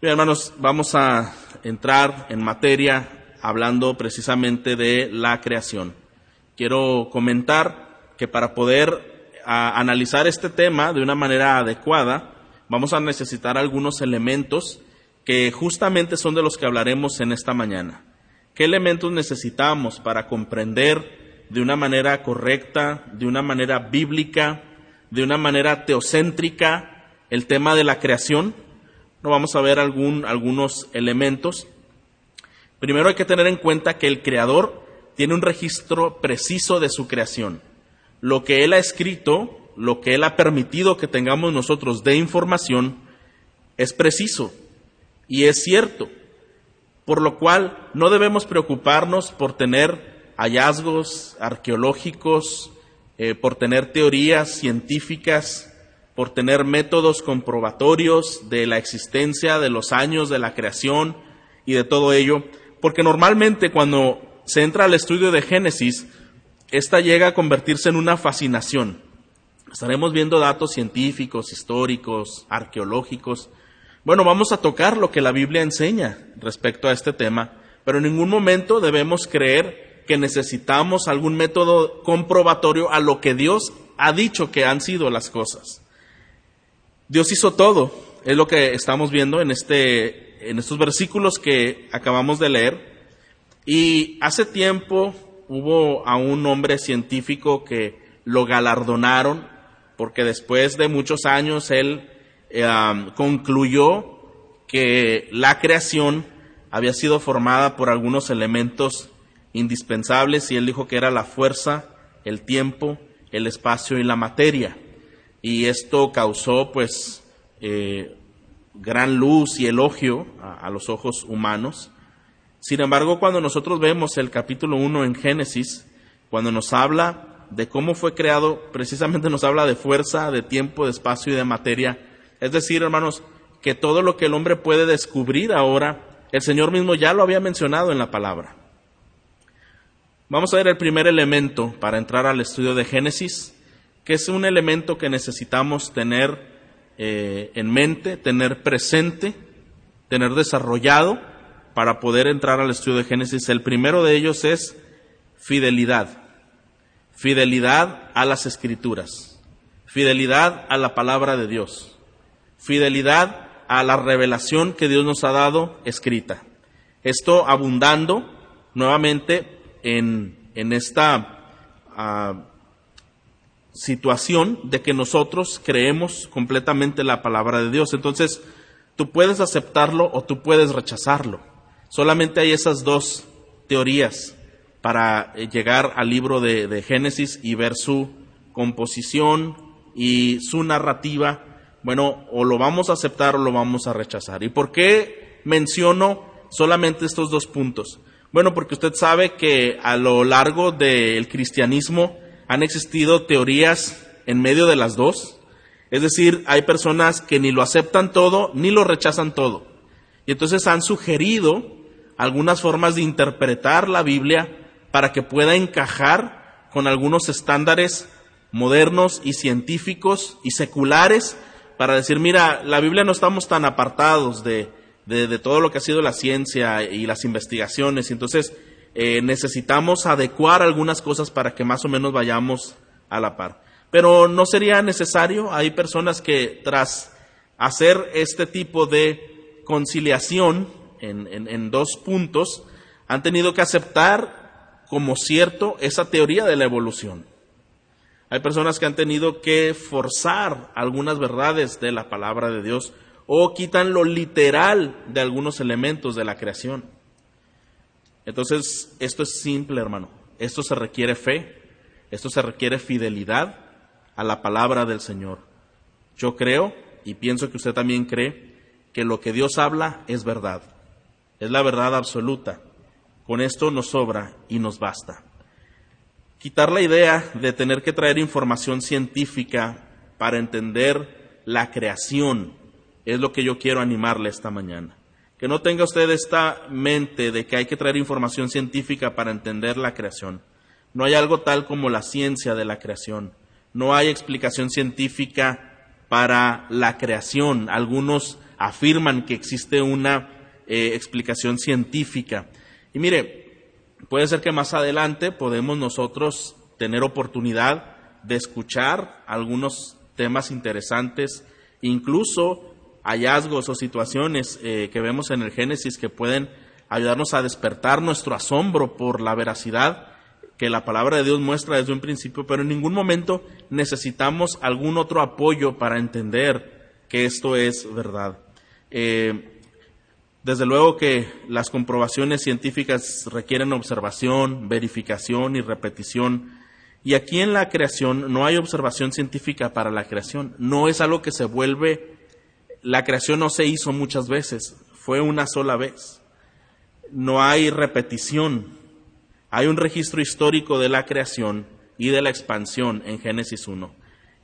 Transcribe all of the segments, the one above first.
Bien, hermanos, vamos a entrar en materia hablando precisamente de la creación. Quiero comentar que para poder analizar este tema de una manera adecuada, vamos a necesitar algunos elementos que justamente son de los que hablaremos en esta mañana. ¿Qué elementos necesitamos para comprender de una manera correcta, de una manera bíblica, de una manera teocéntrica el tema de la creación? Vamos a ver algún, algunos elementos. Primero hay que tener en cuenta que el Creador tiene un registro preciso de su creación. Lo que Él ha escrito, lo que Él ha permitido que tengamos nosotros de información, es preciso y es cierto. Por lo cual no debemos preocuparnos por tener hallazgos arqueológicos, eh, por tener teorías científicas, por tener métodos comprobatorios de la existencia, de los años de la creación y de todo ello, porque normalmente cuando se entra al estudio de Génesis, esta llega a convertirse en una fascinación. Estaremos viendo datos científicos, históricos, arqueológicos. Bueno, vamos a tocar lo que la Biblia enseña respecto a este tema, pero en ningún momento debemos creer que necesitamos algún método comprobatorio a lo que Dios ha dicho que han sido las cosas. Dios hizo todo, es lo que estamos viendo en este en estos versículos que acabamos de leer. Y hace tiempo hubo a un hombre científico que lo galardonaron porque después de muchos años él eh, concluyó que la creación había sido formada por algunos elementos indispensables y él dijo que era la fuerza, el tiempo, el espacio y la materia. Y esto causó pues eh, gran luz y elogio a, los ojos humanos. Sin embargo, cuando nosotros vemos el capítulo 1 en Génesis, cuando nos habla de cómo fue creado, precisamente nos habla de fuerza, de tiempo, de espacio y de materia. Es decir, hermanos, que todo lo que el hombre puede descubrir ahora, el Señor mismo ya lo había mencionado en la palabra. Vamos a ver el primer elemento para entrar al estudio de Génesis, que es un elemento que necesitamos tener eh, en mente, tener presente, tener desarrollado para poder entrar al estudio de Génesis. El primero de ellos es fidelidad. Fidelidad a las escrituras. Fidelidad a la palabra de Dios. Fidelidad a la revelación que Dios nos ha dado escrita. Esto abundando nuevamente en, en esta ah, situación de que nosotros creemos completamente la palabra de Dios. Entonces, tú puedes aceptarlo o tú puedes rechazarlo. Solamente hay esas dos teorías para eh, llegar al libro de, Génesis y ver su composición y su narrativa. Bueno, o lo vamos a aceptar o lo vamos a rechazar. ¿Y por qué menciono solamente estos dos puntos? Bueno, porque usted sabe que a lo largo del cristianismo, han existido teorías en medio de las dos. Es decir, hay personas que ni lo aceptan todo ni lo rechazan todo. Y entonces han sugerido algunas formas de interpretar la Biblia para que pueda encajar con algunos estándares modernos y científicos y seculares para decir, mira, la Biblia no estamos tan apartados de, de, todo lo que ha sido la ciencia y las investigaciones. Entonces eh, necesitamos adecuar algunas cosas para que más o menos vayamos a la par. Pero no sería necesario, hay personas que tras hacer este tipo de conciliación en, dos puntos, han tenido que aceptar como cierto esa teoría de la evolución. Hay personas que han tenido que forzar algunas verdades de la palabra de Dios o quitan lo literal de algunos elementos de la creación. Entonces, esto es simple, hermano. Esto se requiere fe, esto se requiere fidelidad a la palabra del Señor. Yo creo, y pienso que usted también cree, que lo que Dios habla es verdad. Es la verdad absoluta. Con esto nos sobra y nos basta. Quitar la idea de tener que traer información científica para entender la creación es lo que yo quiero animarle esta mañana. Que no tenga usted esta mente de que hay que traer información científica para entender la creación. No hay algo tal como la ciencia de la creación. No hay explicación científica para la creación. Algunos afirman que existe una eh, explicación científica. Y mire, puede ser que más adelante podemos nosotros tener oportunidad de escuchar algunos temas interesantes, incluso hallazgos o situaciones eh, que vemos en el Génesis que pueden ayudarnos a despertar nuestro asombro por la veracidad que la palabra de Dios muestra desde un principio, pero en ningún momento necesitamos algún otro apoyo para entender que esto es verdad. Eh, desde luego que las comprobaciones científicas requieren observación, verificación y repetición. Y aquí en la creación no hay observación científica para la creación. No es algo que se vuelve, la creación no se hizo muchas veces, fue una sola vez. No hay repetición. Hay un registro histórico de la creación y de la expansión en Génesis 1.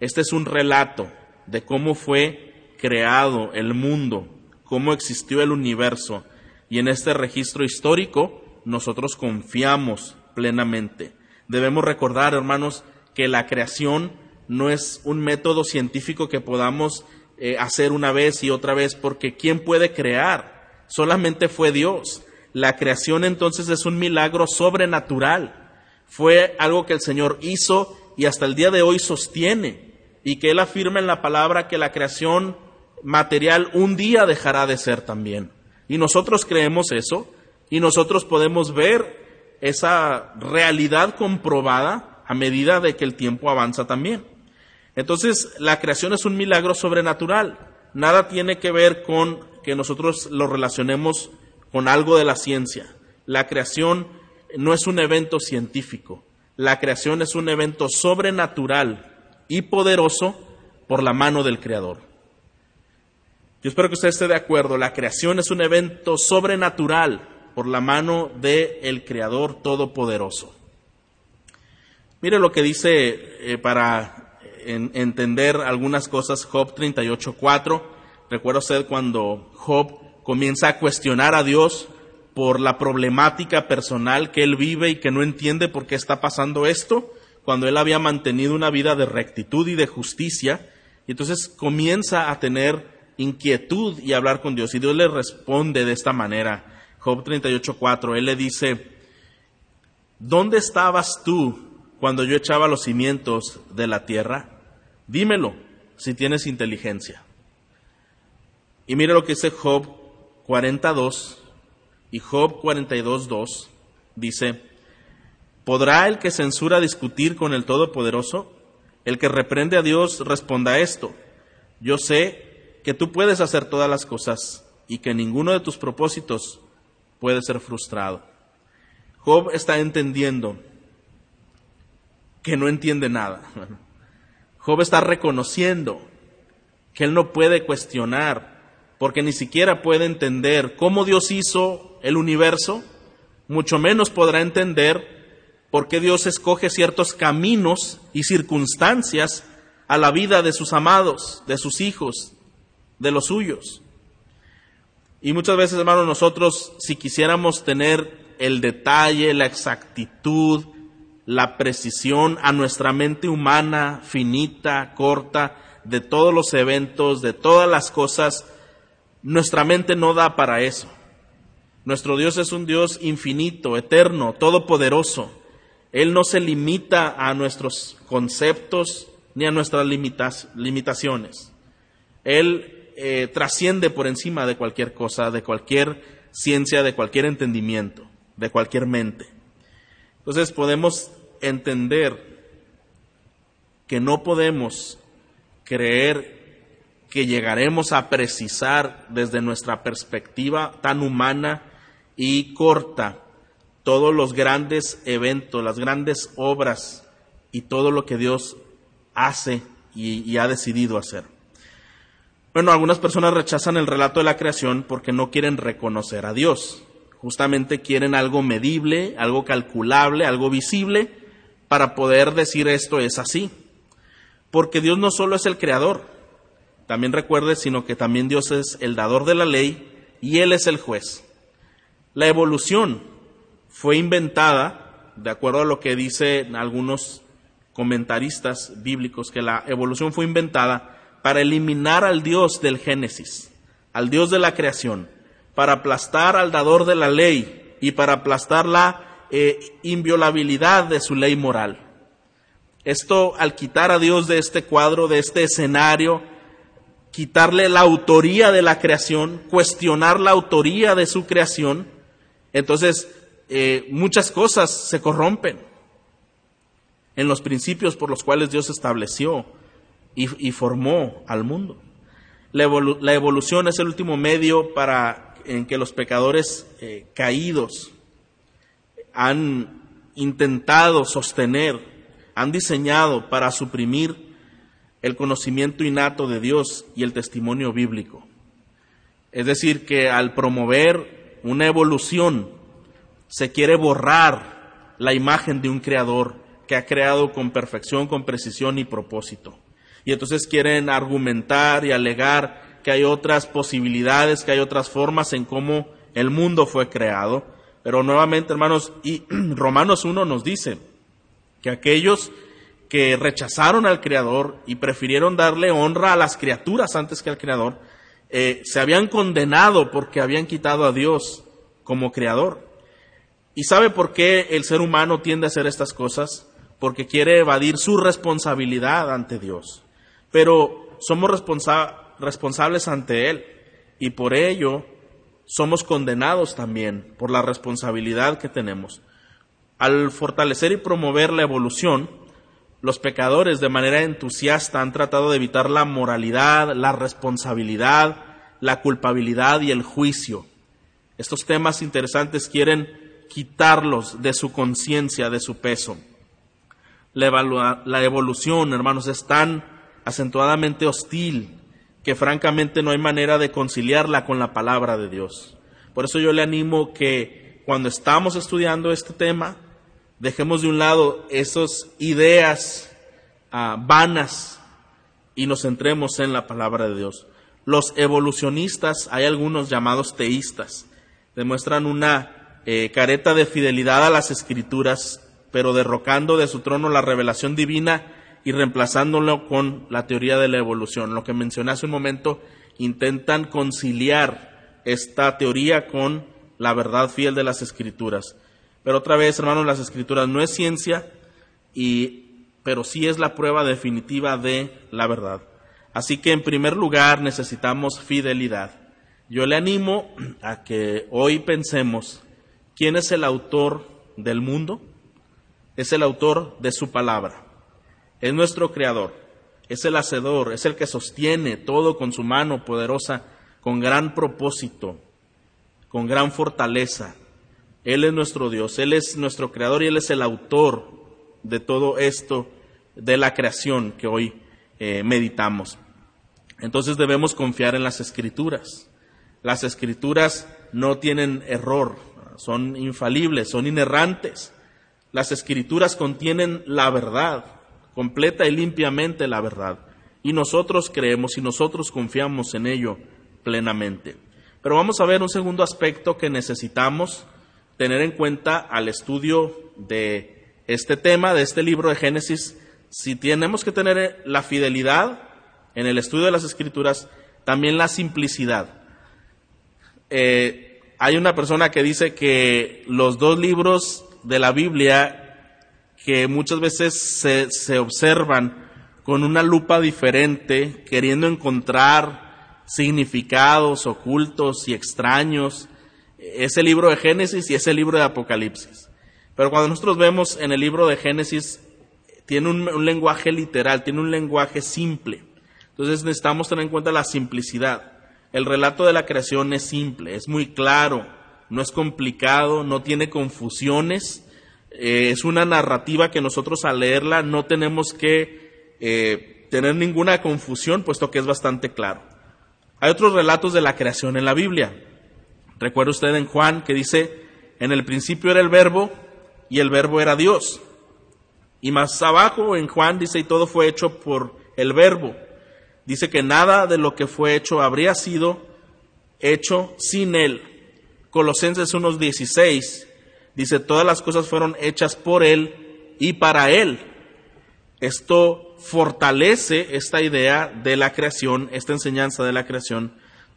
Este es un relato de cómo fue creado el mundo, cómo existió el universo. Y en este registro histórico nosotros confiamos plenamente. Debemos recordar, hermanos, que la creación no es un método científico que podamos eh, hacer una vez y otra vez, porque ¿quién puede crear? Solamente fue Dios. La creación entonces es un milagro sobrenatural. Fue algo que el Señor hizo y hasta el día de hoy sostiene y que Él afirma en la palabra que la creación material un día dejará de ser también. Y nosotros creemos eso y nosotros podemos ver esa realidad comprobada a medida de que el tiempo avanza también. Entonces, la creación es un milagro sobrenatural. Nada tiene que ver con que nosotros lo relacionemos con algo de la ciencia. La creación no es un evento científico. La creación es un evento sobrenatural y poderoso por la mano del Creador. Yo espero que usted esté de acuerdo. La creación es un evento sobrenatural por la mano del Creador Todopoderoso. Mire lo que dice eh, para entender algunas cosas Job 38.4. Recuerda usted cuando Job comienza a cuestionar a Dios por la problemática personal que él vive y que no entiende por qué está pasando esto, cuando él había mantenido una vida de rectitud y de justicia, y entonces comienza a tener inquietud y hablar con Dios. Y Dios le responde de esta manera. Job 38.4, Él le dice, ¿dónde estabas tú cuando yo echaba los cimientos de la tierra? Dímelo, si tienes inteligencia. Y mire lo que dice Job 42 y Job 42.2. Dice, ¿podrá el que censura discutir con el Todopoderoso? El que reprende a Dios responda esto. Yo sé que tú puedes hacer todas las cosas y que ninguno de tus propósitos puede ser frustrado. Job está entendiendo que no entiende nada. Job está reconociendo que él no puede cuestionar porque ni siquiera puede entender cómo Dios hizo el universo, mucho menos podrá entender por qué Dios escoge ciertos caminos y circunstancias a la vida de sus amados, de sus hijos, de los suyos. Y muchas veces, hermanos, nosotros, si quisiéramos tener el detalle, la exactitud, la precisión a nuestra mente humana, finita, corta, de todos los eventos, de todas las cosas, nuestra mente no da para eso. Nuestro Dios es un Dios infinito, eterno, todopoderoso. Él no se limita a nuestros conceptos ni a nuestras limitaciones. Él eh, trasciende por encima de cualquier cosa, de cualquier ciencia, de cualquier entendimiento, de cualquier mente. Entonces podemos entender que no podemos creer que llegaremos a precisar desde nuestra perspectiva tan humana y corta todos los grandes eventos, las grandes obras y todo lo que Dios hace y ha decidido hacer. Bueno, algunas personas rechazan el relato de la creación porque no quieren reconocer a Dios. Justamente quieren algo medible, algo calculable, algo visible para poder decir esto es así. Porque Dios no solo es el creador, también recuerde, sino que también Dios es el dador de la ley y Él es el juez. La evolución fue inventada, de acuerdo a lo que dicen algunos comentaristas bíblicos, que la evolución fue inventada para eliminar al Dios del Génesis, al Dios de la creación, para aplastar al dador de la ley y para aplastar la eh, inviolabilidad de su ley moral. Esto, al quitar a Dios de este cuadro, de este escenario, quitarle la autoría de la creación, cuestionar la autoría de su creación, entonces eh, muchas cosas se corrompen en los principios por los cuales Dios estableció y, formó al mundo. La, evolución es el último medio para en que los pecadores eh, caídos han intentado sostener, han diseñado para suprimir el conocimiento innato de Dios y el testimonio bíblico. Es decir, que al promover una evolución se quiere borrar la imagen de un creador que ha creado con perfección, con precisión y propósito. Y entonces quieren argumentar y alegar que hay otras posibilidades, que hay otras formas en cómo el mundo fue creado. Pero nuevamente, hermanos, y Romanos 1 nos dice que aquellos que rechazaron al Creador y prefirieron darle honra a las criaturas antes que al Creador, eh, se habían condenado porque habían quitado a Dios como Creador. ¿Y sabe por qué el ser humano tiende a hacer estas cosas? Porque quiere evadir su responsabilidad ante Dios. Pero somos responsables ante Él y por ello somos condenados también por la responsabilidad que tenemos. Al fortalecer y promover la evolución, los pecadores de manera entusiasta han tratado de evitar la moralidad, la responsabilidad, la culpabilidad y el juicio. Estos temas interesantes quieren quitarlos de su conciencia, de su peso. La, la, evolución, hermanos, es tan acentuadamente hostil que francamente no hay manera de conciliarla con la palabra de Dios. Por eso yo le animo que cuando estamos estudiando este tema, Dejemos de un lado esas ideas ah, vanas y nos centremos en la palabra de Dios. Los evolucionistas, hay algunos llamados teístas, demuestran una eh, careta de fidelidad a las escrituras, pero derrocando de su trono la revelación divina y reemplazándolo con la teoría de la evolución. Lo que mencioné hace un momento, intentan conciliar esta teoría con la verdad fiel de las escrituras. Pero otra vez, hermanos, las escrituras no es ciencia, y, pero sí es la prueba definitiva de la verdad. Así que en primer lugar necesitamos fidelidad. Yo le animo a que hoy pensemos quién es el autor del mundo. Es el autor de su palabra. Es nuestro creador. Es el hacedor. Es el que sostiene todo con su mano poderosa, con gran propósito, con gran fortaleza. Él es nuestro Dios, Él es nuestro creador y Él es el autor de todo esto, de la creación que hoy eh, meditamos. Entonces debemos confiar en las escrituras. Las escrituras no tienen error, son infalibles, son inerrantes. Las escrituras contienen la verdad, completa y limpiamente la verdad. Y nosotros creemos y nosotros confiamos en ello plenamente. Pero vamos a ver un segundo aspecto que necesitamos tener en cuenta al estudio de este tema, de este libro de Génesis, si tenemos que tener la fidelidad en el estudio de las escrituras, también la simplicidad. Eh, hay una persona que dice que los dos libros de la Biblia que muchas veces se, se observan con una lupa diferente, queriendo encontrar significados ocultos y extraños, ese libro de Génesis y ese libro de Apocalipsis. Pero cuando nosotros vemos en el libro de Génesis, tiene un, lenguaje literal, tiene un lenguaje simple. Entonces necesitamos tener en cuenta la simplicidad. El relato de la creación es simple, es muy claro, no es complicado, no tiene confusiones. Eh, es una narrativa que nosotros al leerla no tenemos que eh, tener ninguna confusión, puesto que es bastante claro. Hay otros relatos de la creación en la Biblia. Recuerda usted en Juan que dice, en el principio era el verbo y el verbo era Dios. Y más abajo en Juan dice, y todo fue hecho por el verbo. Dice que nada de lo que fue hecho habría sido hecho sin él. Colosenses 1.16 dice, todas las cosas fueron hechas por él y para él. Esto fortalece esta idea de la creación, esta enseñanza de la creación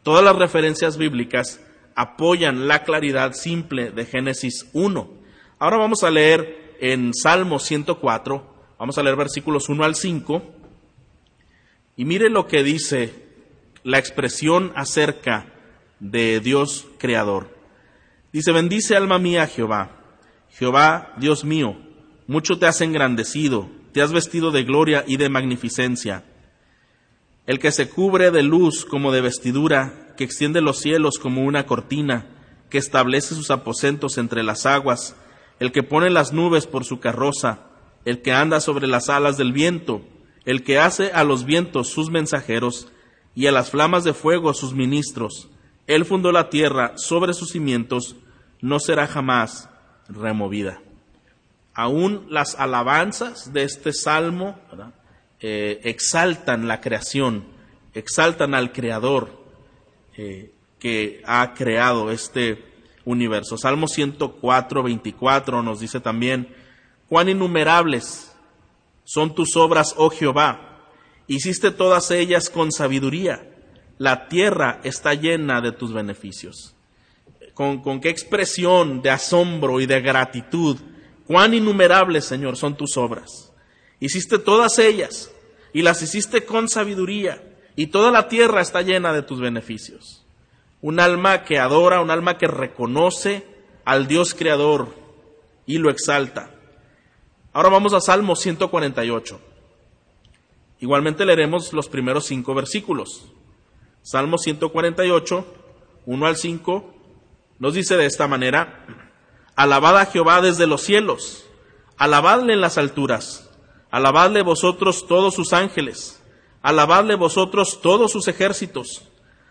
Todas las referencias bíblicas apoyan la claridad simple de Génesis 1. Ahora vamos a leer en Salmo 104, vamos a leer versículos 1 al 5, y mire lo que dice la expresión acerca de Dios Creador. Dice, bendice alma mía Jehová. Jehová, Dios mío, mucho te has engrandecido, te has vestido de gloria y de magnificencia. El que se cubre de luz como de vestidura, que extiende los cielos como una cortina, que establece sus aposentos entre las aguas, el que pone las nubes por su carroza, el que anda sobre las alas del viento, el que hace a los vientos sus mensajeros y a las flamas de fuego sus ministros. Él fundó la tierra sobre sus cimientos, no será jamás removida. Aún las alabanzas de este salmo eh, exaltan la creación, exaltan al Creador eh, que ha creado este universo. Salmo 104, 24 nos dice también, cuán innumerables son tus obras, oh Jehová, hiciste todas ellas con sabiduría, la tierra está llena de tus beneficios. Con, con qué expresión de asombro y de gratitud, cuán innumerables, Señor, son tus obras. Hiciste todas ellas y las hiciste con sabiduría y toda la tierra está llena de tus beneficios. Un alma que adora, un alma que reconoce al Dios creador y lo exalta. Ahora vamos a Salmo 148. Igualmente leeremos los primeros cinco versículos. Salmo 148, 1 al 5, nos dice de esta manera, Alabad a Jehová desde los cielos, alabadle en las alturas, alabadle vosotros todos sus ángeles, alabadle vosotros todos sus ejércitos,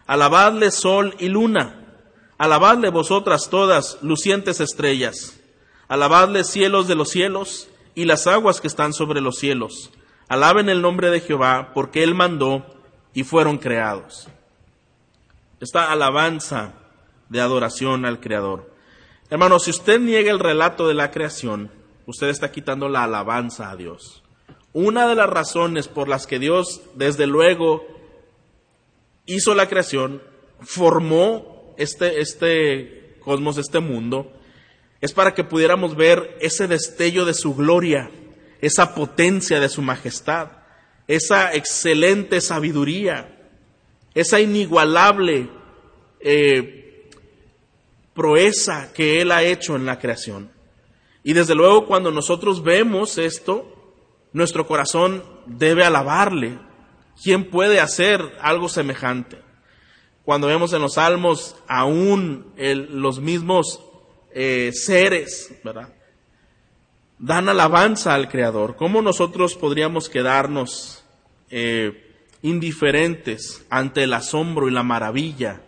alabadle sol y luna, alabadle vosotras todas lucientes estrellas, alabadle cielos de los cielos y las aguas que están sobre los cielos, alaben el nombre de Jehová, porque él mandó y fueron creados. Esta alabanza de adoración al Creador. Hermano, si usted niega el relato de la creación, usted está quitando la alabanza a Dios. Una de las razones por las que Dios, desde luego, hizo la creación, formó este, este cosmos, este mundo, es para que pudiéramos ver ese destello de su gloria, esa potencia de su majestad, esa excelente sabiduría, esa inigualable eh, proeza que Él ha hecho en la creación. Y desde luego cuando nosotros vemos esto, nuestro corazón debe alabarle. ¿Quién puede hacer algo semejante? Cuando vemos en los salmos aún los mismos eh, seres, ¿verdad? Dan alabanza al Creador. ¿Cómo nosotros podríamos quedarnos eh, indiferentes ante el asombro y la maravilla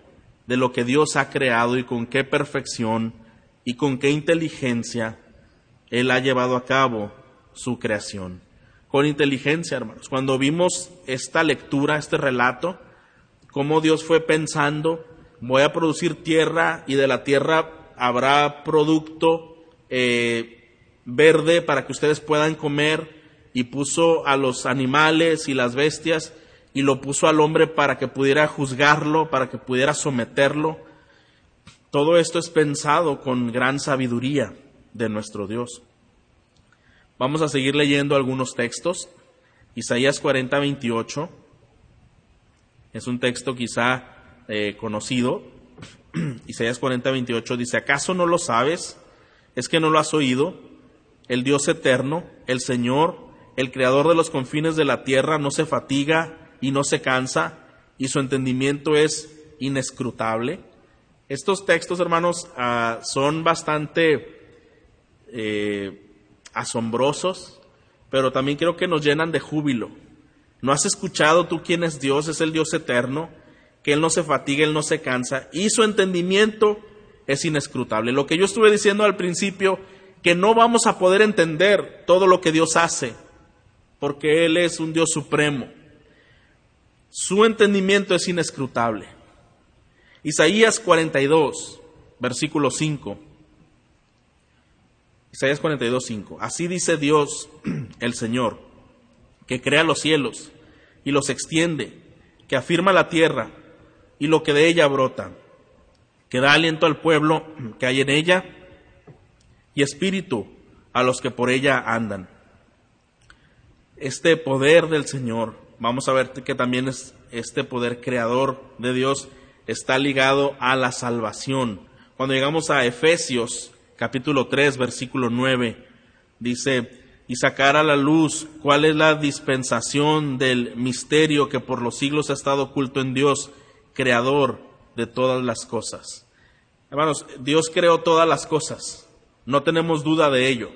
de lo que Dios ha creado y con qué perfección y con qué inteligencia Él ha llevado a cabo su creación. Con inteligencia, hermanos. Cuando vimos esta lectura, este relato, cómo Dios fue pensando, voy a producir tierra y de la tierra habrá producto eh, verde para que ustedes puedan comer y puso a los animales y las bestias y lo puso al hombre para que pudiera juzgarlo, para que pudiera someterlo. Todo esto es pensado con gran sabiduría de nuestro Dios. Vamos a seguir leyendo algunos textos. Isaías 40, 28 es un texto quizá eh, conocido. Isaías 40, 28 dice, ¿acaso no lo sabes? ¿Es que no lo has oído? El Dios eterno, el Señor, el Creador de los confines de la tierra, no se fatiga y no se cansa y su entendimiento es inescrutable. Estos textos, hermanos, ah, son bastante eh, asombrosos, pero también creo que nos llenan de júbilo. ¿No has escuchado tú quién es Dios? Es el Dios eterno, que Él no se fatiga, Él no se cansa, y su entendimiento es inescrutable. Lo que yo estuve diciendo al principio, que no vamos a poder entender todo lo que Dios hace, porque Él es un Dios supremo. Su entendimiento es inescrutable. Isaías 42, versículo 5. Isaías 42, 5. Así dice Dios, el Señor, que crea los cielos y los extiende, que afirma la tierra, y lo que de ella brota, que da aliento al pueblo que hay en ella y espíritu a los que por ella andan. Este poder del Señor, vamos a ver que también es este poder creador de Dios, está ligado a la salvación. Cuando llegamos a Efesios capítulo 3, versículo 9, dice, y sacar a la luz cuál es la dispensación del misterio que por los siglos ha estado oculto en Dios, creador de todas las cosas. Hermanos, Dios creó todas las cosas, no tenemos duda de ello.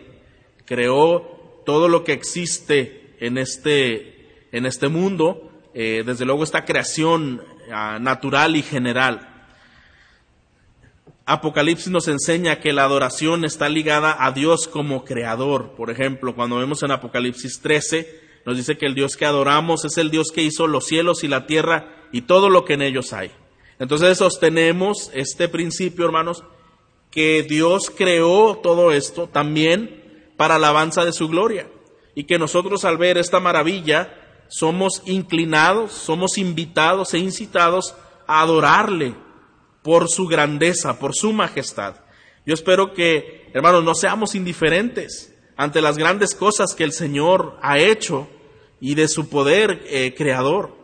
Creó todo lo que existe en este, en este mundo, eh, desde luego esta creación ah, natural y general. Apocalipsis nos enseña que la adoración está ligada a Dios como creador. Por ejemplo, cuando vemos en Apocalipsis 13, nos dice que el Dios que adoramos es el Dios que hizo los cielos y la tierra y todo lo que en ellos hay. Entonces sostenemos este principio, hermanos, que Dios creó todo esto también para alabanza de su gloria y que nosotros al ver esta maravilla somos inclinados, somos invitados e incitados a adorarle por su grandeza, por su majestad. Yo espero que, hermanos, no seamos indiferentes ante las grandes cosas que el Señor ha hecho y de su poder eh, creador.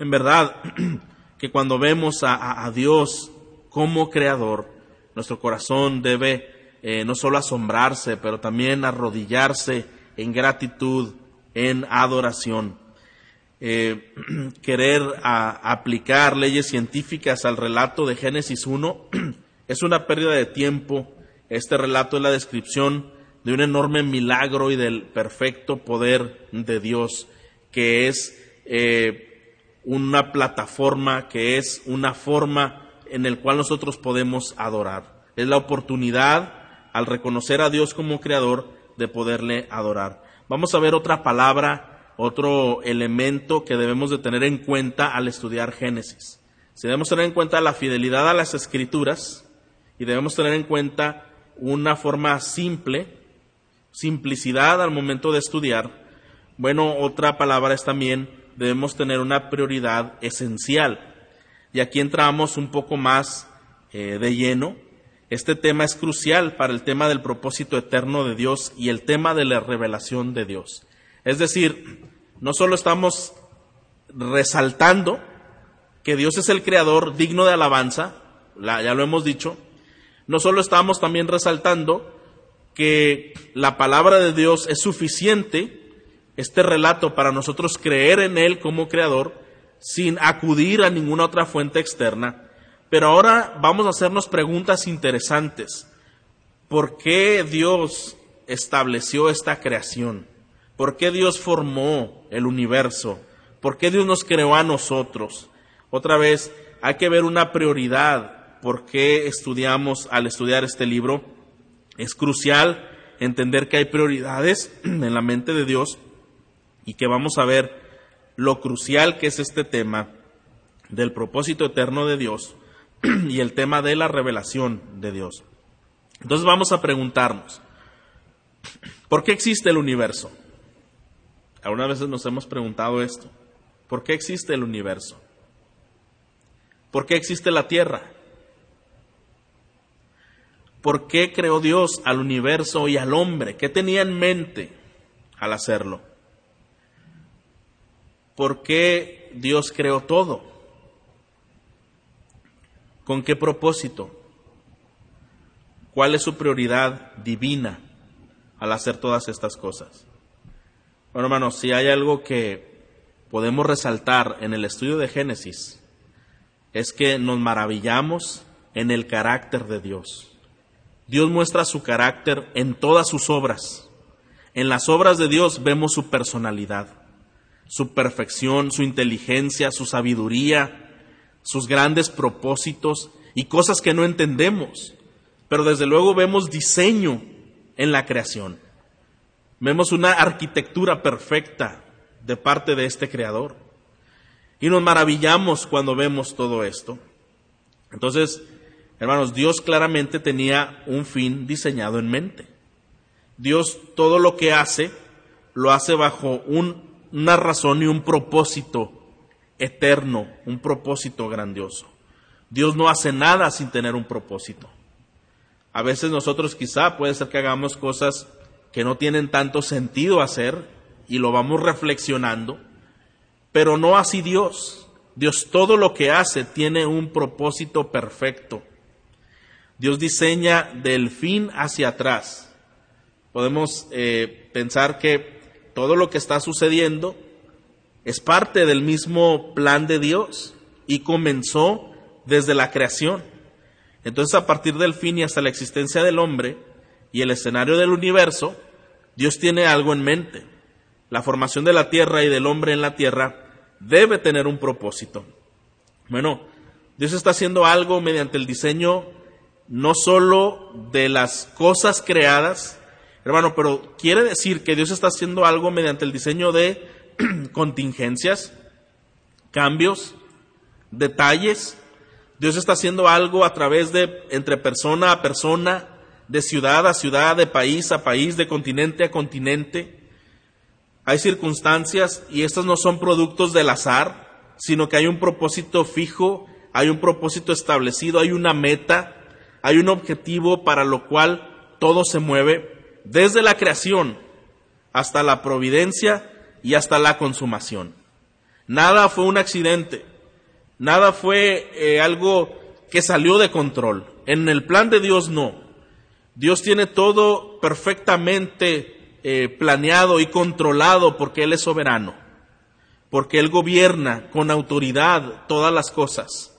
En verdad, que cuando vemos a, Dios como creador, nuestro corazón debe eh, no solo asombrarse, pero también arrodillarse en gratitud, en adoración. Eh, querer aplicar leyes científicas al relato de Génesis 1 es una pérdida de tiempo. Este relato es la descripción de un enorme milagro y del perfecto poder de Dios, que es eh, una plataforma, que es una forma en el cual nosotros podemos adorar. Es la oportunidad, al reconocer a Dios como creador, de poderle adorar. Vamos a ver otra palabra otro elemento que debemos de tener en cuenta al estudiar Génesis. Si debemos tener en cuenta la fidelidad a las escrituras y debemos tener en cuenta una forma simple, simplicidad al momento de estudiar, bueno, otra palabra es también debemos tener una prioridad esencial. Y aquí entramos un poco más eh, de lleno. Este tema es crucial para el tema del propósito eterno de Dios y el tema de la revelación de Dios. Es decir, no solo estamos resaltando que Dios es el creador digno de alabanza, ya lo hemos dicho, no solo estamos también resaltando que la palabra de Dios es suficiente, este relato, para nosotros creer en Él como creador, sin acudir a ninguna otra fuente externa. Pero ahora vamos a hacernos preguntas interesantes. ¿Por qué Dios estableció esta creación? ¿Por qué Dios formó el universo? ¿Por qué Dios nos creó a nosotros? Otra vez, hay que ver una prioridad. ¿Por qué estudiamos al estudiar este libro? Es crucial entender que hay prioridades en la mente de Dios y que vamos a ver lo crucial que es este tema del propósito eterno de Dios y el tema de la revelación de Dios. Entonces vamos a preguntarnos, ¿por qué existe el universo? Algunas veces nos hemos preguntado esto. ¿Por qué existe el universo? ¿Por qué existe la Tierra? ¿Por qué creó Dios al universo y al hombre? ¿Qué tenía en mente al hacerlo? ¿Por qué Dios creó todo? ¿Con qué propósito? ¿Cuál es su prioridad divina al hacer todas estas cosas? Bueno, hermanos, si hay algo que podemos resaltar en el estudio de Génesis, es que nos maravillamos en el carácter de Dios. Dios muestra su carácter en todas sus obras. En las obras de Dios vemos su personalidad, su perfección, su inteligencia, su sabiduría, sus grandes propósitos y cosas que no entendemos. Pero desde luego vemos diseño en la creación. Vemos una arquitectura perfecta de parte de este creador. Y nos maravillamos cuando vemos todo esto. Entonces, hermanos, Dios claramente tenía un fin diseñado en mente. Dios todo lo que hace, lo hace bajo una razón y un propósito eterno, un propósito grandioso. Dios no hace nada sin tener un propósito. A veces nosotros quizá puede ser que hagamos cosas que no tienen tanto sentido hacer y lo vamos reflexionando, pero no así Dios. Dios todo lo que hace tiene un propósito perfecto. Dios diseña del fin hacia atrás. Podemos eh, pensar que todo lo que está sucediendo es parte del mismo plan de Dios y comenzó desde la creación. Entonces, a partir del fin y hasta la existencia del hombre y el escenario del universo, Dios tiene algo en mente. La formación de la tierra y del hombre en la tierra debe tener un propósito. Bueno, Dios está haciendo algo mediante el diseño no solo de las cosas creadas, hermano, pero quiere decir que Dios está haciendo algo mediante el diseño de contingencias, cambios, detalles. Dios está haciendo algo a través de entre persona a persona, de ciudad a ciudad, de país a país, de continente a continente. Hay circunstancias y estas no son productos del azar, sino que hay un propósito fijo, hay un propósito establecido, hay una meta, hay un objetivo para lo cual todo se mueve desde la creación hasta la providencia y hasta la consumación. Nada fue un accidente, nada fue eh, algo que salió de control. En el plan de Dios no. Dios tiene todo perfectamente eh, planeado y controlado porque Él es soberano, porque Él gobierna con autoridad todas las cosas.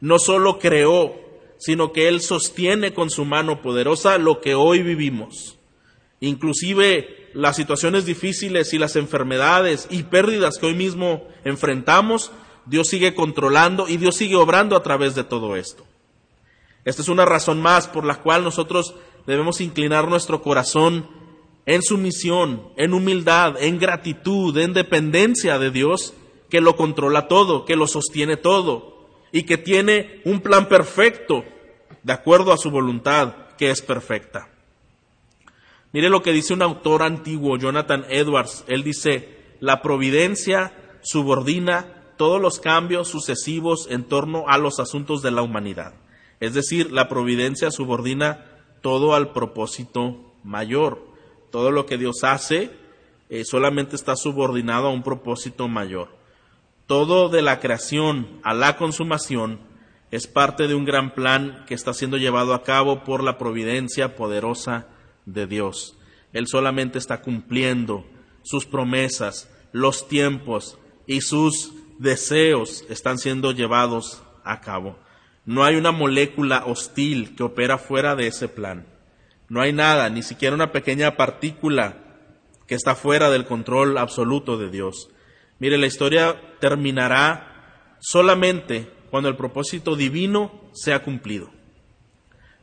No solo creó, sino que Él sostiene con su mano poderosa lo que hoy vivimos. Inclusive las situaciones difíciles y las enfermedades y pérdidas que hoy mismo enfrentamos, Dios sigue controlando y Dios sigue obrando a través de todo esto. Esta es una razón más por la cual nosotros debemos inclinar nuestro corazón en sumisión, en humildad, en gratitud, en dependencia de Dios, que lo controla todo, que lo sostiene todo y que tiene un plan perfecto de acuerdo a su voluntad, que es perfecta. Mire lo que dice un autor antiguo, Jonathan Edwards. Él dice, la providencia subordina todos los cambios sucesivos en torno a los asuntos de la humanidad. Es decir, la providencia subordina todo al propósito mayor. Todo lo que Dios hace eh, solamente está subordinado a un propósito mayor. Todo de la creación a la consumación es parte de un gran plan que está siendo llevado a cabo por la providencia poderosa de Dios. Él solamente está cumpliendo sus promesas, los tiempos y sus deseos están siendo llevados a cabo. No hay una molécula hostil que opera fuera de ese plan. No hay nada, ni siquiera una pequeña partícula que está fuera del control absoluto de Dios. Mire, la historia terminará solamente cuando el propósito divino sea cumplido.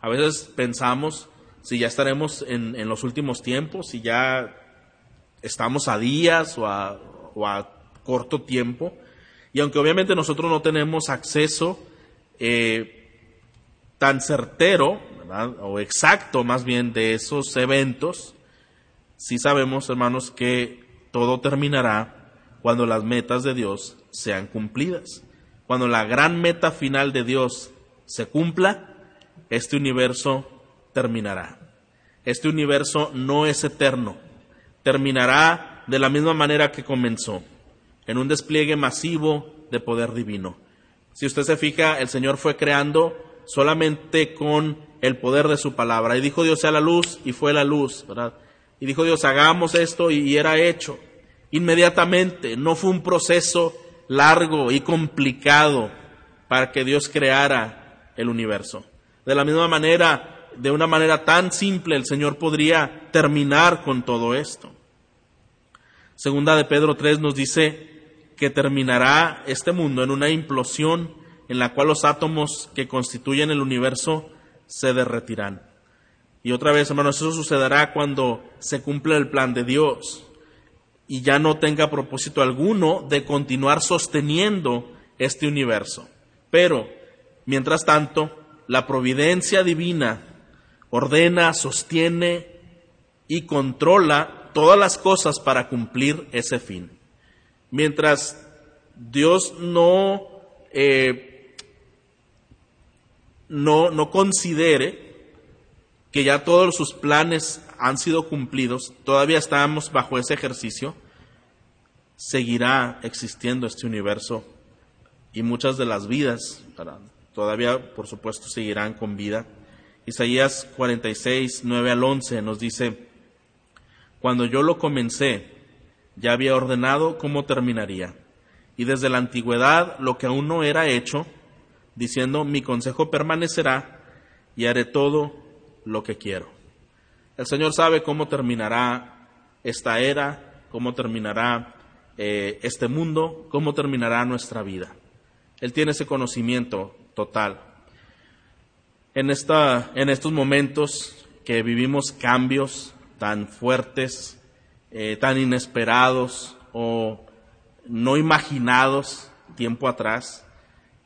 A veces pensamos si ya estaremos en, los últimos tiempos, si ya estamos a días o a, corto tiempo. Y aunque obviamente nosotros no tenemos acceso eh, tan certero o exacto más bien de esos eventos, sí sabemos, hermanos, que todo terminará cuando las metas de Dios sean cumplidas. Cuando la gran meta final de Dios se cumpla, este universo terminará. Este universo no es eterno. Terminará de la misma manera que comenzó, en un despliegue masivo de poder divino. Si usted se fija, el Señor fue creando solamente con el poder de su palabra. Y dijo Dios sea la luz y fue la luz, ¿verdad? Y dijo Dios hagamos esto y era hecho. Inmediatamente, no fue un proceso largo y complicado para que Dios creara el universo. De la misma manera, de una manera tan simple el Señor podría terminar con todo esto. Segunda de Pedro 3 nos dice que terminará este mundo en una implosión en la cual los átomos que constituyen el universo se derretirán. Y otra vez, hermanos, eso sucederá cuando se cumpla el plan de Dios y ya no tenga propósito alguno de continuar sosteniendo este universo. Pero, mientras tanto, la providencia divina ordena, sostiene y controla todas las cosas para cumplir ese fin. Mientras Dios no, eh, no, no considere que ya todos sus planes han sido cumplidos, todavía estamos bajo ese ejercicio, seguirá existiendo este universo y muchas de las vidas todavía, por supuesto, seguirán con vida. Isaías 46, 9 al 11 nos dice, cuando yo lo comencé, ya había ordenado cómo terminaría, y desde la antigüedad lo que aún no era hecho, diciendo, mi consejo permanecerá y haré todo lo que quiero. El Señor sabe cómo terminará esta era, cómo terminará eh, este mundo, cómo terminará nuestra vida. Él tiene ese conocimiento total. En, esta, en estos momentos que vivimos cambios tan fuertes, eh, tan inesperados o no imaginados tiempo atrás,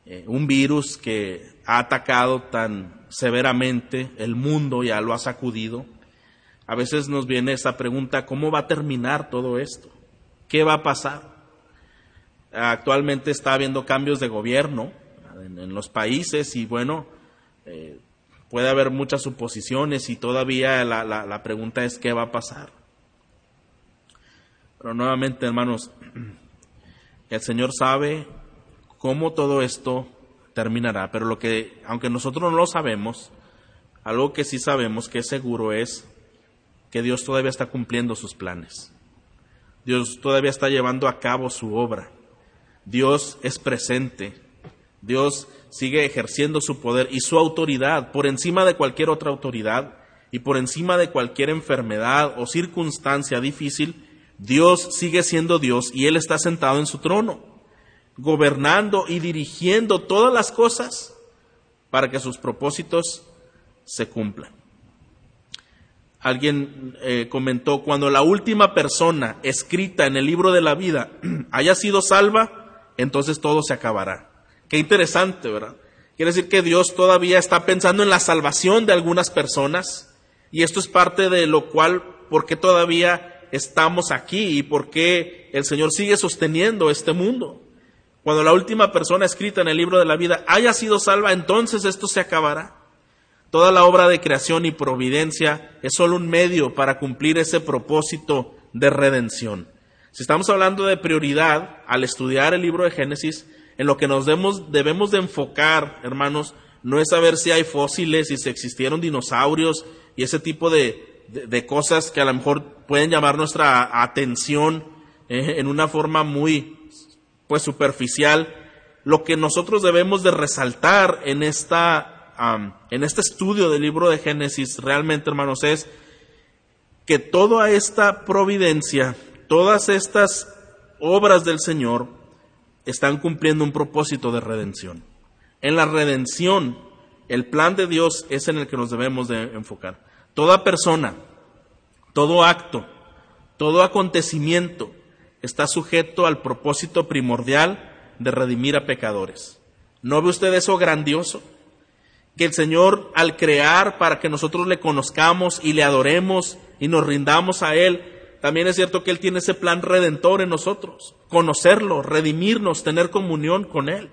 eh, un virus que ha atacado tan severamente el mundo, ya lo ha sacudido, a veces nos viene esa pregunta, ¿cómo va a terminar todo esto? ¿Qué va a pasar? Actualmente está habiendo cambios de gobierno en, los países y bueno, eh, puede haber muchas suposiciones y todavía la, la pregunta es qué va a pasar. Pero nuevamente, hermanos, el Señor sabe cómo todo esto terminará, pero lo que, aunque nosotros no lo sabemos, algo que sí sabemos que es seguro es que Dios todavía está cumpliendo sus planes. Dios todavía está llevando a cabo su obra. Dios es presente, Dios sigue ejerciendo su poder y su autoridad por encima de cualquier otra autoridad y por encima de cualquier enfermedad o circunstancia difícil, Dios sigue siendo Dios y Él está sentado en su trono, gobernando y dirigiendo todas las cosas para que sus propósitos se cumplan. Alguien eh, comentó, cuando la última persona escrita en el libro de la vida haya sido salva, entonces todo se acabará. Qué interesante, ¿verdad? Quiere decir que Dios todavía está pensando en la salvación de algunas personas y esto es parte de lo cual, ¿por qué todavía estamos aquí y por qué el Señor sigue sosteniendo este mundo? Cuando la última persona escrita en el libro de la vida haya sido salva, entonces esto se acabará. Toda la obra de creación y providencia es solo un medio para cumplir ese propósito de redención. Si estamos hablando de prioridad al estudiar el libro de Génesis, en lo que nos debemos, de enfocar, hermanos, no es saber si hay fósiles, si existieron dinosaurios y ese tipo de, cosas que a lo mejor pueden llamar nuestra atención eh, en una forma muy pues superficial. Lo que nosotros debemos de resaltar en esta en este estudio del libro de Génesis realmente, hermanos, es que toda esta providencia todas estas obras del Señor están cumpliendo un propósito de redención. En la redención, el plan de Dios es en el que nos debemos de enfocar. Toda persona, todo acto, todo acontecimiento está sujeto al propósito primordial de redimir a pecadores. ¿No ve usted eso grandioso? Que el Señor al crear para que nosotros le conozcamos y le adoremos y nos rindamos a Él, también es cierto que Él tiene ese plan redentor en nosotros, conocerlo, redimirnos, tener comunión con Él.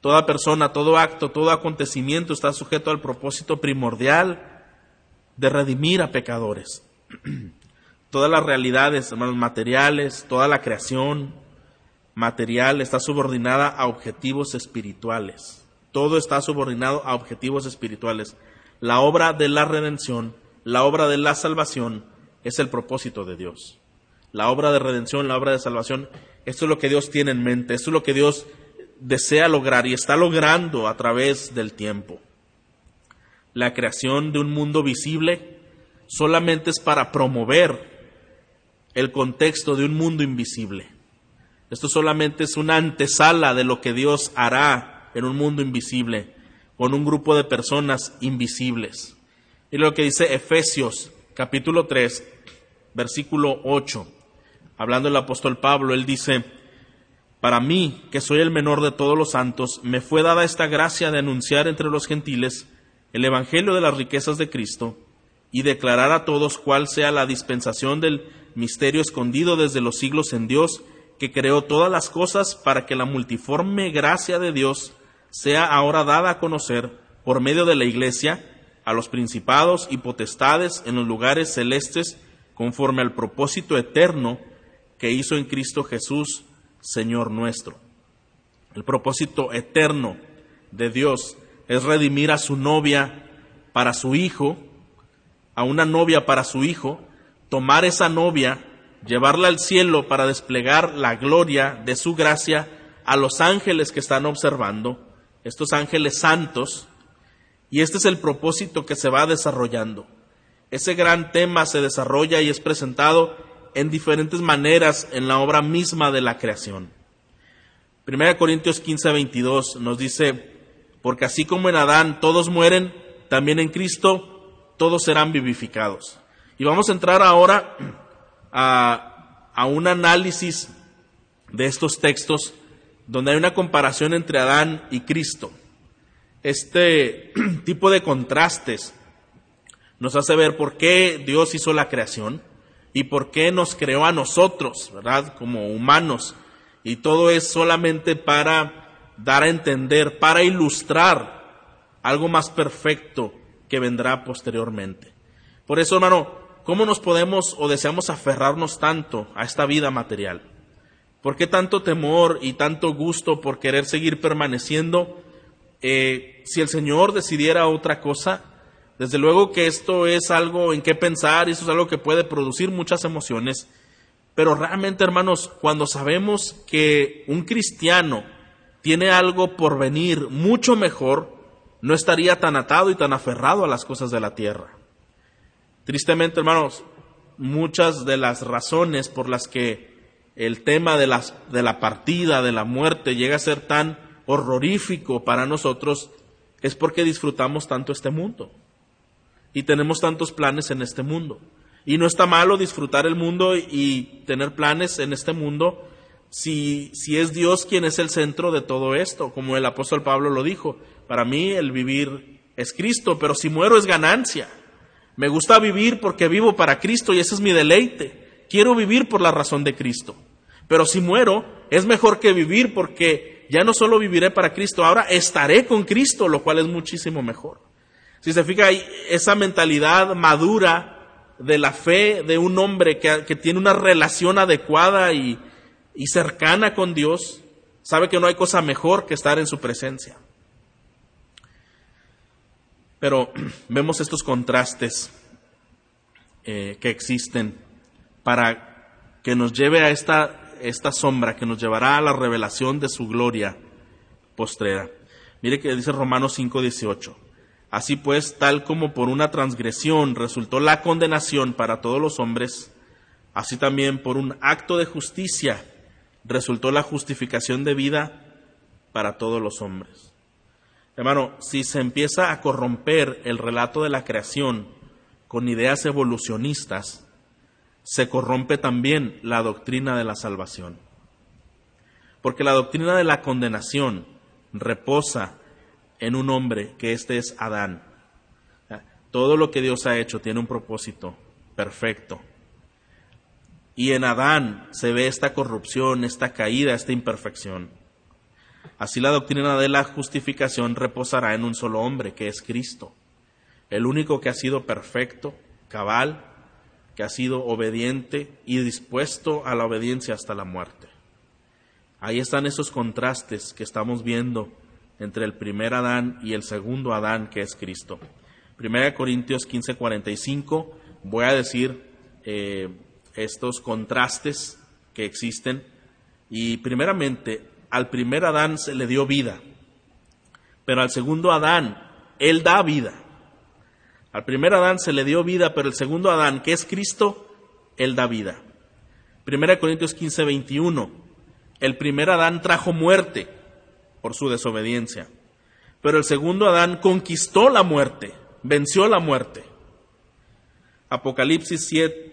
Toda persona, todo acto, todo acontecimiento está sujeto al propósito primordial de redimir a pecadores. Todas las realidades, materiales, toda la creación material está subordinada a objetivos espirituales. Todo está subordinado a objetivos espirituales. La obra de la redención, la obra de la salvación, es el propósito de Dios. La obra de redención, la obra de salvación, esto es lo que Dios tiene en mente, esto es lo que Dios desea lograr y está logrando a través del tiempo. La creación de un mundo visible solamente es para promover el contexto de un mundo invisible. Esto solamente es una antesala de lo que Dios hará en un mundo invisible, con un grupo de personas invisibles. Y lo que dice Efesios capítulo 3, versículo 8, hablando el apóstol Pablo, él dice, para mí, que soy el menor de todos los santos, me fue dada esta gracia de anunciar entre los gentiles el Evangelio de las riquezas de Cristo y declarar a todos cuál sea la dispensación del misterio escondido desde los siglos en Dios, que creó todas las cosas para que la multiforme gracia de Dios sea ahora dada a conocer por medio de la Iglesia a los principados y potestades en los lugares celestes conforme al propósito eterno que hizo en Cristo Jesús, Señor nuestro. El propósito eterno de Dios es redimir a su novia para su hijo, a una novia para su hijo, tomar esa novia llevarla al cielo para desplegar la gloria de su gracia a los ángeles que están observando, estos ángeles santos, y este es el propósito que se va desarrollando. Ese gran tema se desarrolla y es presentado en diferentes maneras en la obra misma de la creación. 1 Corintios 15, 22 nos dice, porque así como en Adán todos mueren, también en Cristo todos serán vivificados. Y vamos a entrar ahora a, un análisis de estos textos donde hay una comparación entre Adán y Cristo. Este tipo de contrastes nos hace ver por qué Dios hizo la creación y por qué nos creó a nosotros, ¿verdad? Como humanos. Y todo es solamente para dar a entender, para ilustrar algo más perfecto que vendrá posteriormente. Por eso, hermano, ¿Cómo nos podemos o deseamos aferrarnos tanto a esta vida material? ¿Por qué tanto temor y tanto gusto por querer seguir permaneciendo? Eh, si el Señor decidiera otra cosa, desde luego que esto es algo en qué pensar y eso es algo que puede producir muchas emociones. Pero realmente, hermanos, cuando sabemos que un cristiano tiene algo por venir mucho mejor, no estaría tan atado y tan aferrado a las cosas de la tierra. Tristemente, hermanos, muchas de las razones por las que el tema de, de la partida, de la muerte, llega a ser tan horrorífico para nosotros es porque disfrutamos tanto este mundo y tenemos tantos planes en este mundo. Y no está malo disfrutar el mundo y tener planes en este mundo si, si es Dios quien es el centro de todo esto, como el apóstol Pablo lo dijo. Para mí el vivir es Cristo, pero si muero es ganancia. Me gusta vivir porque vivo para Cristo y ese es mi deleite. Quiero vivir por la razón de Cristo. Pero si muero, es mejor que vivir porque ya no solo viviré para Cristo, ahora estaré con Cristo, lo cual es muchísimo mejor. Si se fija, esa mentalidad madura de la fe de un hombre que, tiene una relación adecuada y cercana con Dios, sabe que no hay cosa mejor que estar en su presencia. Pero vemos estos contrastes eh, que existen para que nos lleve a esta, esta sombra que nos llevará a la revelación de su gloria postrera. Mire que dice Romanos 5:18. Así pues, tal como por una transgresión resultó la condenación para todos los hombres, así también por un acto de justicia resultó la justificación de vida para todos los hombres. Hermano, si se empieza a corromper el relato de la creación con ideas evolucionistas, se corrompe también la doctrina de la salvación. Porque la doctrina de la condenación reposa en un hombre que éste es Adán. Todo lo que Dios ha hecho tiene un propósito perfecto. Y en Adán se ve esta corrupción, esta caída, esta imperfección. Así la doctrina de la justificación reposará en un solo hombre, que es Cristo, el único que ha sido perfecto, cabal, que ha sido obediente y dispuesto a la obediencia hasta la muerte. Ahí están esos contrastes que estamos viendo entre el primer Adán y el segundo Adán, que es Cristo. Primera Corintios 15:45, voy a decir eh, estos contrastes que existen. Y primeramente, al primer Adán se le dio vida, pero al segundo Adán, Él da vida. Al primer Adán se le dio vida, pero el segundo Adán, que es Cristo, Él da vida. Primera Corintios 15, 21. El primer Adán trajo muerte por su desobediencia, pero el segundo Adán conquistó la muerte, venció la muerte. Apocalipsis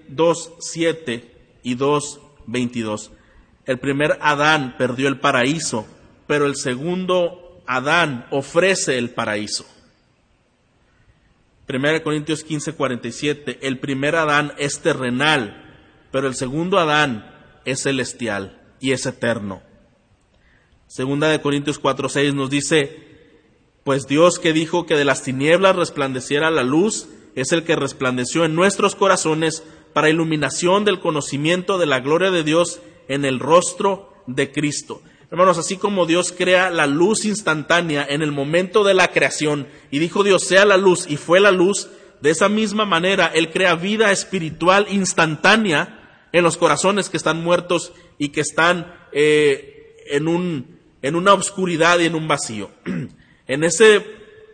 2, 7 y 2, 22. El primer Adán perdió el paraíso, pero el segundo Adán ofrece el paraíso. 1 Corintios 15, 47. El primer Adán es terrenal, pero el segundo Adán es celestial. y es eterno. Segunda de Corintios 4:6 nos dice, pues Dios que dijo que de las tinieblas resplandeciera la luz, es el que resplandeció en nuestros corazones para iluminación del conocimiento de la gloria de Dios en el rostro de Cristo. Hermanos, así como Dios crea la luz instantánea en el momento de la creación y dijo Dios sea la luz y fue la luz, de esa misma manera Él crea vida espiritual instantánea en los corazones que están muertos y que están eh, en, un, en una oscuridad y en un vacío. en ese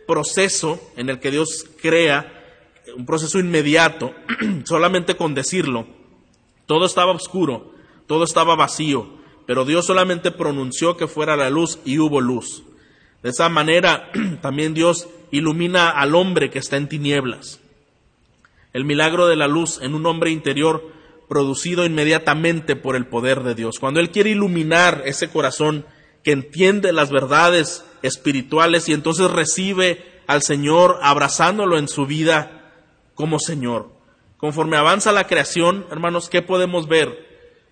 proceso en el que Dios crea, un proceso inmediato, solamente con decirlo, todo estaba oscuro, todo estaba vacío, pero Dios solamente pronunció que fuera la luz y hubo luz. De esa manera también Dios ilumina al hombre que está en tinieblas. El milagro de la luz en un hombre interior producido inmediatamente por el poder de Dios. Cuando Él quiere iluminar ese corazón que entiende las verdades espirituales y entonces recibe al Señor abrazándolo en su vida como Señor. Conforme avanza la creación, hermanos, ¿qué podemos ver?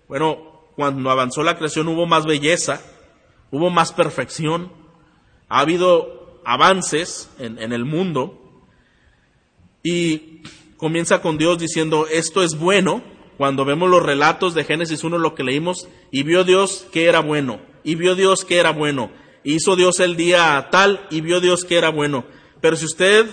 Bueno, cuando avanzó la creación hubo más belleza, hubo más perfección, ha habido avances en, el mundo y comienza con Dios diciendo esto es bueno, cuando vemos los relatos de Génesis 1, lo que leímos, y vio Dios que era bueno, y vio Dios que era bueno, hizo Dios el día tal, y vio Dios que era bueno. Pero si usted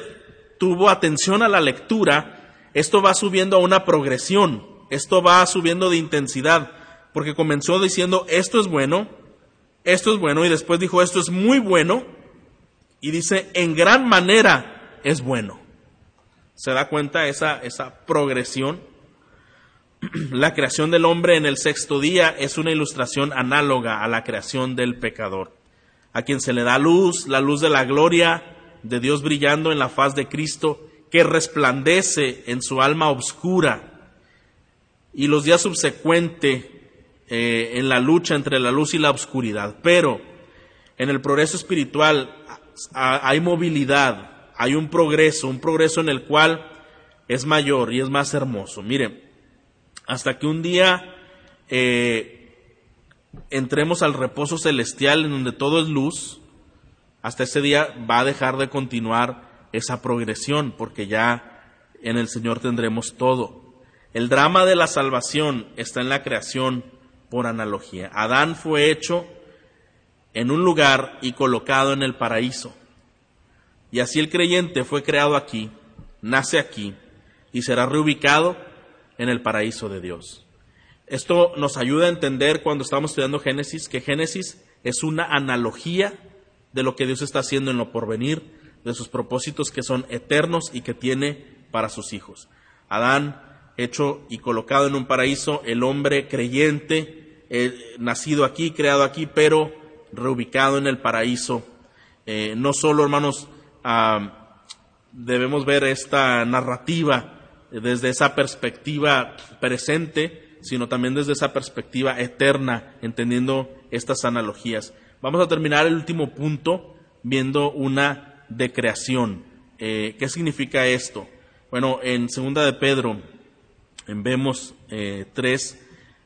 tuvo atención a la lectura, esto va subiendo a una progresión, esto va subiendo de intensidad porque comenzó diciendo, esto es bueno, esto es bueno, y después dijo, esto es muy bueno, y dice, en gran manera es bueno. ¿Se da cuenta esa, esa progresión? La creación del hombre en el sexto día es una ilustración análoga a la creación del pecador, a quien se le da luz, la luz de la gloria de Dios brillando en la faz de Cristo, que resplandece en su alma oscura. Y los días subsecuentes eh, en la lucha entre la luz y la oscuridad. Pero en el progreso espiritual hay movilidad, hay un progreso, un progreso en el cual es mayor y es más hermoso. Miren, hasta que un día eh, entremos al reposo celestial en donde todo es luz, hasta ese día va a dejar de continuar esa progresión, porque ya en el Señor tendremos todo. El drama de la salvación está en la creación por analogía. Adán fue hecho en un lugar y colocado en el paraíso. Y así el creyente fue creado aquí, nace aquí y será reubicado en el paraíso de Dios. Esto nos ayuda a entender cuando estamos estudiando Génesis que Génesis es una analogía de lo que Dios está haciendo en lo porvenir, de sus propósitos que son eternos y que tiene para sus hijos. Adán hecho y colocado en un paraíso, el hombre creyente, eh, nacido aquí, creado aquí, pero reubicado en el paraíso. Eh, no solo, hermanos, ah, debemos ver esta narrativa desde esa perspectiva presente, sino también desde esa perspectiva eterna, entendiendo estas analogías. Vamos a terminar el último punto viendo una decreación. Eh, ¿Qué significa esto? Bueno, en segunda de Pedro, Vemos 3 eh,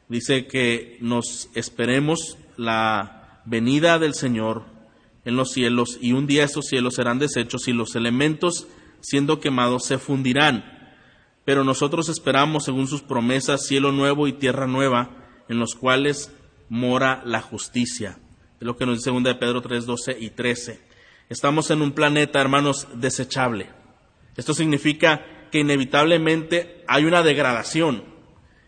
dice que nos esperemos la venida del Señor en los cielos y un día esos cielos serán deshechos y los elementos siendo quemados se fundirán. Pero nosotros esperamos, según sus promesas, cielo nuevo y tierra nueva, en los cuales mora la justicia. Es lo que nos dice 2 de Pedro 3, 12 y 13. Estamos en un planeta, hermanos, desechable. Esto significa que inevitablemente hay una degradación.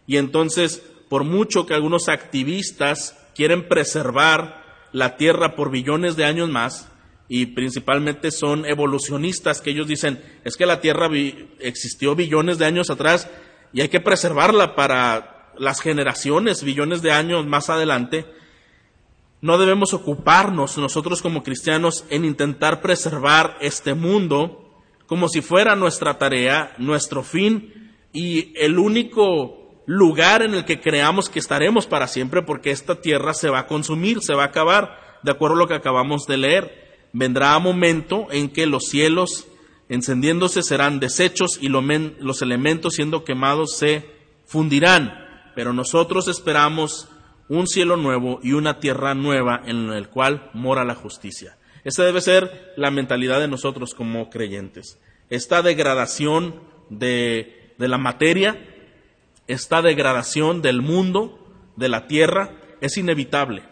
Y entonces, por mucho que algunos activistas quieren preservar la Tierra por billones de años más, y principalmente son evolucionistas que ellos dicen, es que la Tierra existió billones de años atrás y hay que preservarla para las generaciones, billones de años más adelante, no debemos ocuparnos nosotros como cristianos en intentar preservar este mundo como si fuera nuestra tarea, nuestro fin y el único lugar en el que creamos que estaremos para siempre porque esta tierra se va a consumir, se va a acabar, de acuerdo a lo que acabamos de leer. Vendrá momento en que los cielos encendiéndose serán deshechos y los elementos siendo quemados se fundirán, pero nosotros esperamos un cielo nuevo y una tierra nueva en el cual mora la justicia. Esa debe ser la mentalidad de nosotros como creyentes. Esta degradación de, de la materia, esta degradación del mundo, de la tierra, es inevitable.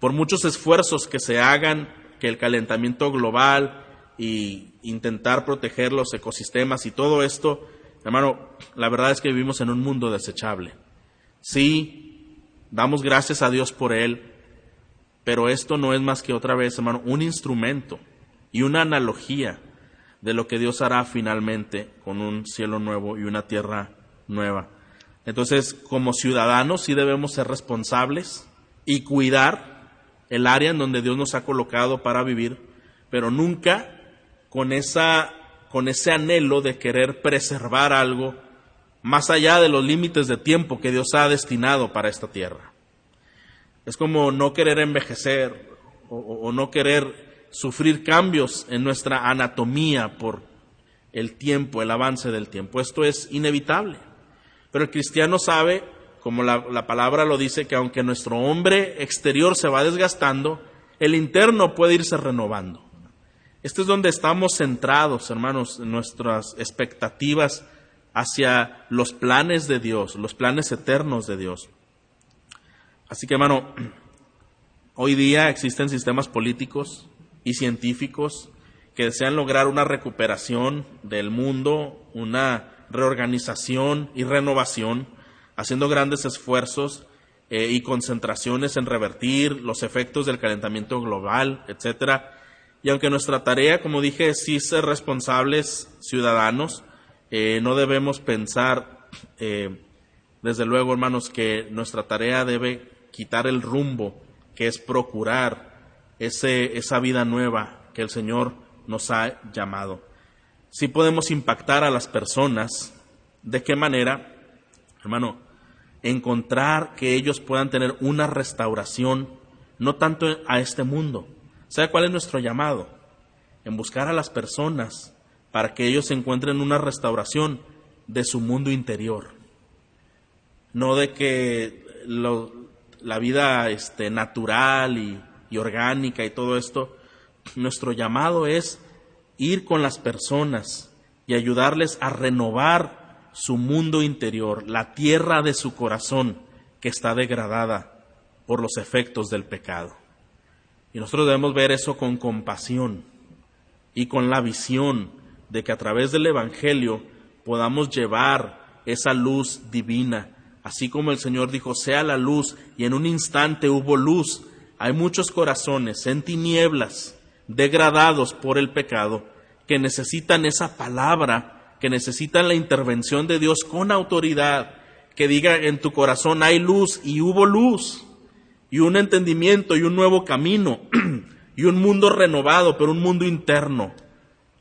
Por muchos esfuerzos que se hagan, que el calentamiento global y intentar proteger los ecosistemas y todo esto, hermano, la verdad es que vivimos en un mundo desechable. Sí, damos gracias a Dios por él, pero esto no es más que otra vez, hermano, un instrumento y una analogía de lo que Dios hará finalmente con un cielo nuevo y una tierra nueva. Entonces, como ciudadanos sí debemos ser responsables y cuidar el área en donde Dios nos ha colocado para vivir, pero nunca con esa con ese anhelo de querer preservar algo más allá de los límites de tiempo que Dios ha destinado para esta tierra. Es como no querer envejecer o, no querer sufrir cambios en nuestra anatomía por el tiempo, el avance del tiempo. Esto es inevitable. Pero el cristiano sabe, como la, la, palabra lo dice, que aunque nuestro hombre exterior se va desgastando, el interno puede irse renovando. Este es donde estamos centrados, hermanos, en nuestras expectativas hacia los planes de Dios, los planes eternos de Dios. Así que, hermano, hoy día existen sistemas políticos y científicos que desean lograr una recuperación del mundo, una reorganización y renovación, haciendo grandes esfuerzos eh, y concentraciones en revertir los efectos del calentamiento global, etcétera. Y aunque nuestra tarea, como dije, es ser responsables ciudadanos, eh, no debemos pensar, eh, desde luego, hermanos, que nuestra tarea debe quitar el rumbo, que es procurar ese, esa vida nueva que el Señor nos ha llamado. Si podemos impactar a las personas, ¿de qué manera? Hermano, encontrar que ellos puedan tener una restauración, no tanto a este mundo. ¿Sabe cuál es nuestro llamado? En buscar a las personas para que ellos encuentren una restauración de su mundo interior. No de que la vida este, natural y, y orgánica y todo esto, nuestro llamado es ir con las personas y ayudarles a renovar su mundo interior, la tierra de su corazón que está degradada por los efectos del pecado. Y nosotros debemos ver eso con compasión y con la visión de que a través del Evangelio podamos llevar esa luz divina, así como el Señor dijo, sea la luz, y en un instante hubo luz. Hay muchos corazones en tinieblas, degradados por el pecado, que necesitan esa palabra, que necesitan la intervención de Dios con autoridad, que diga en tu corazón hay luz y hubo luz, y un entendimiento y un nuevo camino, y un mundo renovado, pero un mundo interno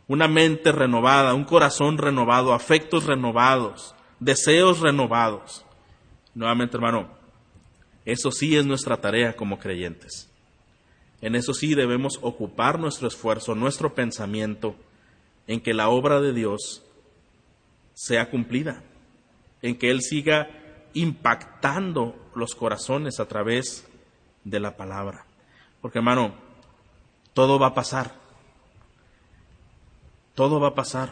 una mente renovada, un corazón renovado, afectos renovados, deseos renovados. Nuevamente, hermano, eso sí es nuestra tarea como creyentes. En eso sí debemos ocupar nuestro esfuerzo, nuestro pensamiento, en que la obra de Dios sea cumplida, en que Él siga impactando los corazones a través de la palabra. Porque, hermano, todo va a pasar. Todo va a pasar.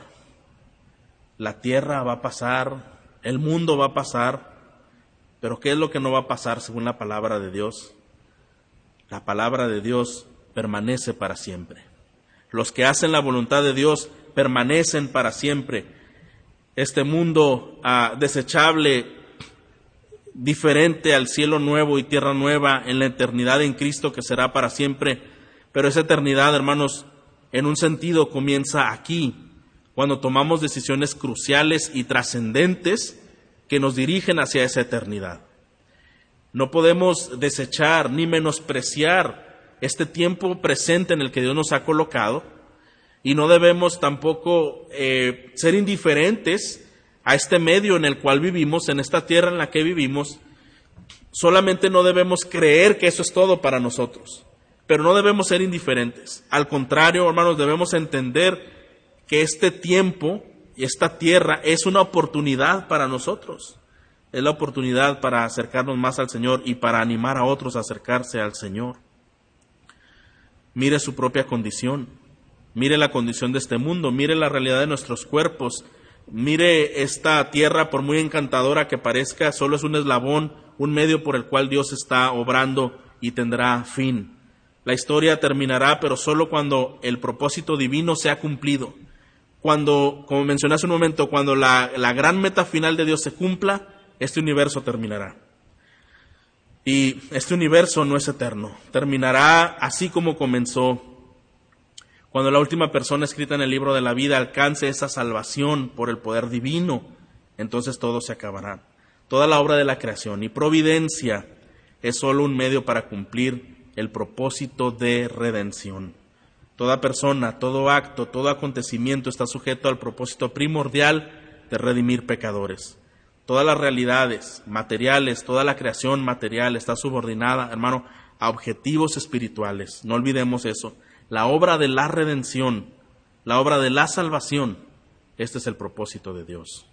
La tierra va a pasar, el mundo va a pasar, pero ¿qué es lo que no va a pasar según la palabra de Dios? La palabra de Dios permanece para siempre. Los que hacen la voluntad de Dios permanecen para siempre. Este mundo ah, desechable, diferente al cielo nuevo y tierra nueva en la eternidad en Cristo que será para siempre, pero esa eternidad, hermanos, en un sentido comienza aquí, cuando tomamos decisiones cruciales y trascendentes que nos dirigen hacia esa eternidad. No podemos desechar ni menospreciar este tiempo presente en el que Dios nos ha colocado y no debemos tampoco eh, ser indiferentes a este medio en el cual vivimos, en esta tierra en la que vivimos. Solamente no debemos creer que eso es todo para nosotros. Pero no debemos ser indiferentes. Al contrario, hermanos, debemos entender que este tiempo y esta tierra es una oportunidad para nosotros. Es la oportunidad para acercarnos más al Señor y para animar a otros a acercarse al Señor. Mire su propia condición, mire la condición de este mundo, mire la realidad de nuestros cuerpos, mire esta tierra, por muy encantadora que parezca, solo es un eslabón, un medio por el cual Dios está obrando y tendrá fin. La historia terminará, pero solo cuando el propósito divino sea cumplido. Cuando, como mencioné hace un momento, cuando la, la gran meta final de Dios se cumpla, este universo terminará. Y este universo no es eterno, terminará así como comenzó. Cuando la última persona escrita en el libro de la vida alcance esa salvación por el poder divino, entonces todo se acabará. Toda la obra de la creación y providencia es solo un medio para cumplir el propósito de redención. Toda persona, todo acto, todo acontecimiento está sujeto al propósito primordial de redimir pecadores. Todas las realidades materiales, toda la creación material está subordinada, hermano, a objetivos espirituales. No olvidemos eso. La obra de la redención, la obra de la salvación, este es el propósito de Dios.